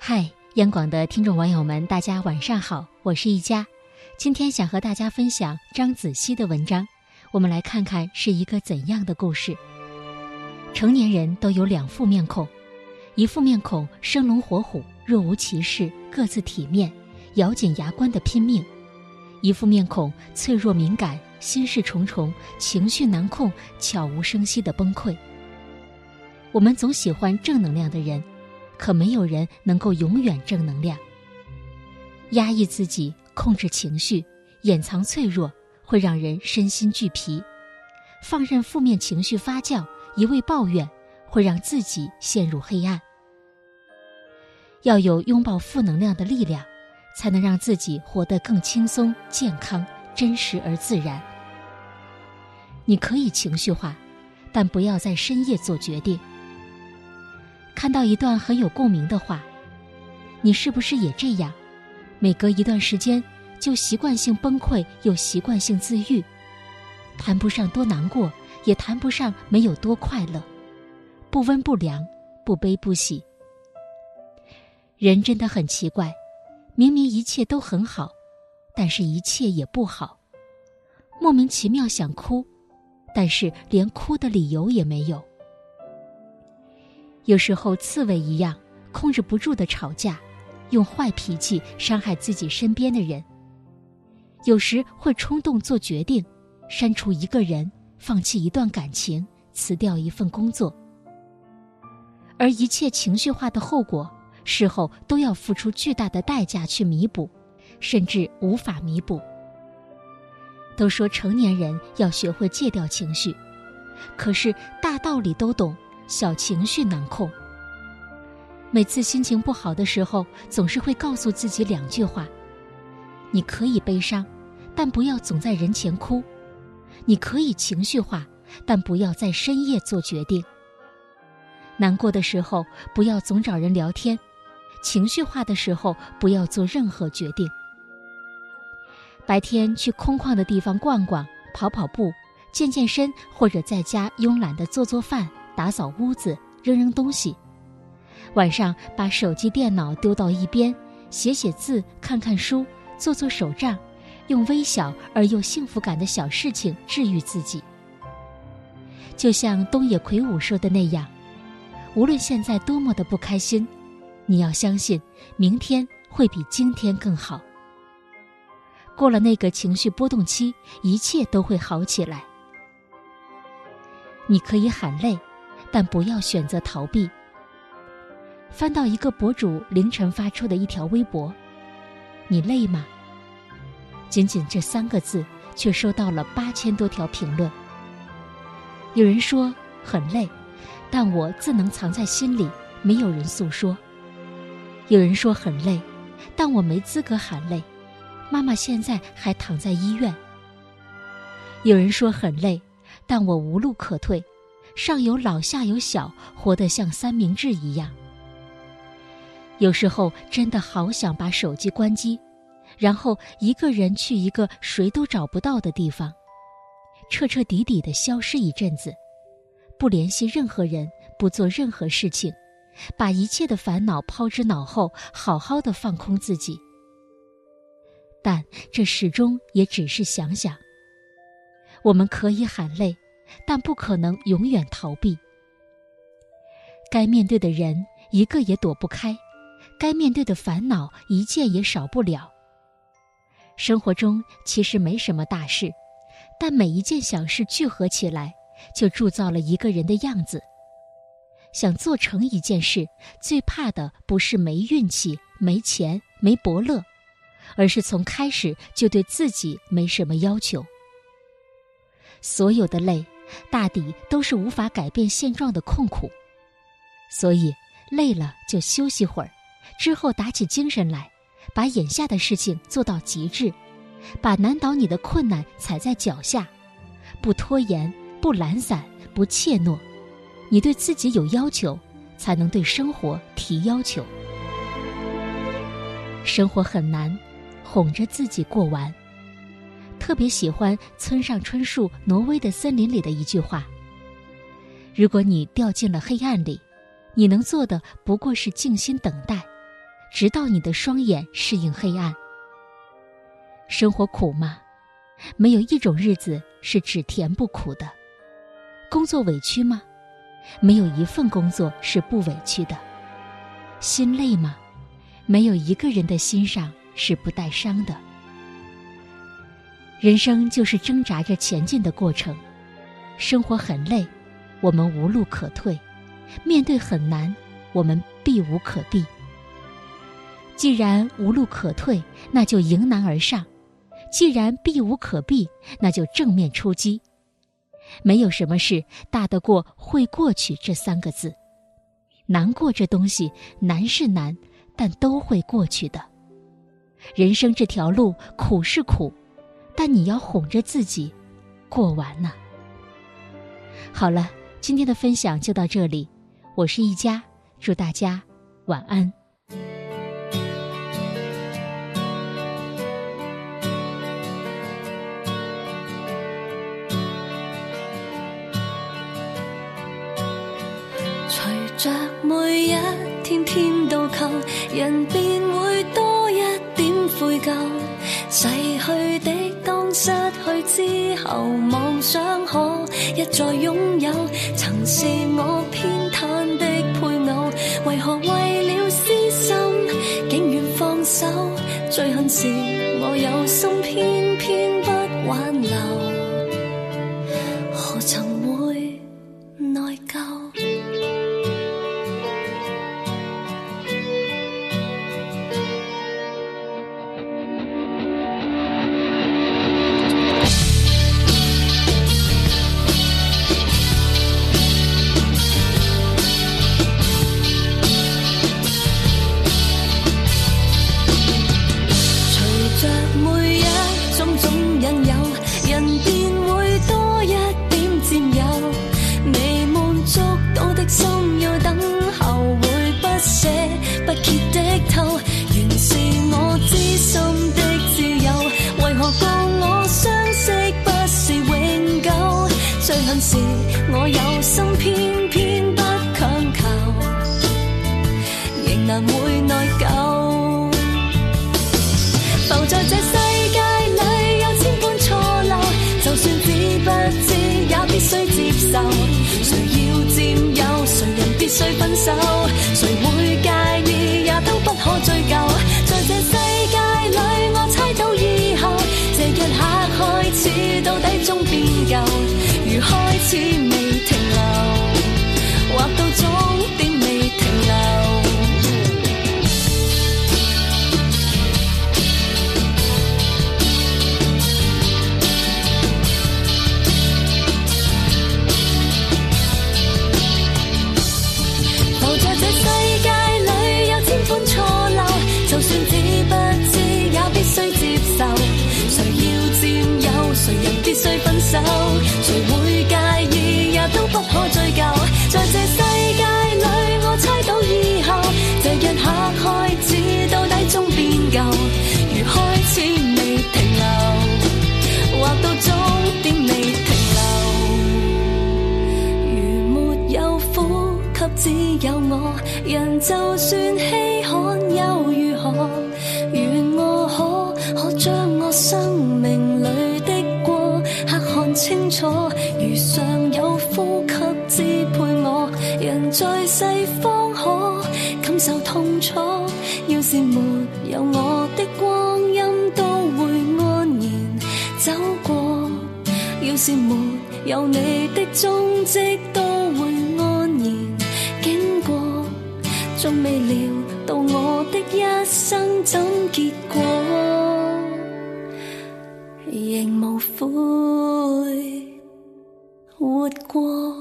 嗨，央广的听众网友们，大家晚上好，我是一佳。今天想和大家分享张子熙的文章，我们来看看是一个怎样的故事。成年人都有两副面孔，一副面孔生龙活虎、若无其事、各自体面、咬紧牙关的拼命；一副面孔脆弱敏感、心事重重、情绪难控、悄无声息的崩溃。我们总喜欢正能量的人。可没有人能够永远正能量。压抑自己，控制情绪，掩藏脆弱，会让人身心俱疲；放任负面情绪发酵，一味抱怨，会让自己陷入黑暗。要有拥抱负能量的力量，才能让自己活得更轻松、健康、真实而自然。你可以情绪化，但不要在深夜做决定。看到一段很有共鸣的话，你是不是也这样？每隔一段时间就习惯性崩溃，又习惯性自愈，谈不上多难过，也谈不上没有多快乐，不温不凉，不悲不喜。人真的很奇怪，明明一切都很好，但是一切也不好，莫名其妙想哭，但是连哭的理由也没有。有时候，刺猬一样控制不住的吵架，用坏脾气伤害自己身边的人。有时会冲动做决定，删除一个人，放弃一段感情，辞掉一份工作。而一切情绪化的后果，事后都要付出巨大的代价去弥补，甚至无法弥补。都说成年人要学会戒掉情绪，可是大道理都懂。小情绪难控。每次心情不好的时候，总是会告诉自己两句话：你可以悲伤，但不要总在人前哭；你可以情绪化，但不要在深夜做决定。难过的时候不要总找人聊天，情绪化的时候不要做任何决定。白天去空旷的地方逛逛、跑跑步、健健身，或者在家慵懒的做做饭。打扫屋子，扔扔东西。晚上把手机、电脑丢到一边，写写字，看看书，做做手账，用微小而又幸福感的小事情治愈自己。就像东野圭吾说的那样，无论现在多么的不开心，你要相信，明天会比今天更好。过了那个情绪波动期，一切都会好起来。你可以喊累。但不要选择逃避。翻到一个博主凌晨发出的一条微博：“你累吗？”仅仅这三个字，却收到了八千多条评论。有人说很累，但我自能藏在心里，没有人诉说。有人说很累，但我没资格喊累，妈妈现在还躺在医院。有人说很累，但我无路可退。上有老下有小，活得像三明治一样。有时候真的好想把手机关机，然后一个人去一个谁都找不到的地方，彻彻底底的消失一阵子，不联系任何人，不做任何事情，把一切的烦恼抛之脑后，好好的放空自己。但这始终也只是想想。我们可以喊累。但不可能永远逃避。该面对的人一个也躲不开，该面对的烦恼一件也少不了。生活中其实没什么大事，但每一件小事聚合起来，就铸造了一个人的样子。想做成一件事，最怕的不是没运气、没钱、没伯乐，而是从开始就对自己没什么要求。所有的累。大抵都是无法改变现状的痛苦，所以累了就休息会儿，之后打起精神来，把眼下的事情做到极致，把难倒你的困难踩在脚下，不拖延，不懒散，不怯懦，你对自己有要求，才能对生活提要求。生活很难，哄着自己过完。特别喜欢村上春树《挪威的森林》里的一句话：“如果你掉进了黑暗里，你能做的不过是静心等待，直到你的双眼适应黑暗。生活苦吗？没有一种日子是只甜不苦的。工作委屈吗？没有一份工作是不委屈的。心累吗？没有一个人的心上是不带伤的。人生就是挣扎着前进的过程，生活很累，我们无路可退；面对很难，我们避无可避。既然无路可退，那就迎难而上；既然避无可避，那就正面出击。没有什么事大得过“会过去”这三个字。难过这东西，难是难，但都会过去的。人生这条路，苦是苦。但你要哄着自己过完呢。好了，今天的分享就到这里，我是一佳，祝大家晚安。随着每一天天都扣，人便会多一点悔疚，逝去的。之后，妄想可一再拥有，曾是我偏袒的配偶，为何为了私心竟愿放手？最恨是我有心，总引诱人便会多一点占有。未满足到的心要等。so 清楚，如尚有呼吸支配我，人。在世方可感受痛楚，要是没有我的光阴，都会安然走过；要是没有你的踪迹，都会安然经过。仲未料到我的一生怎结果仍无悔，活过。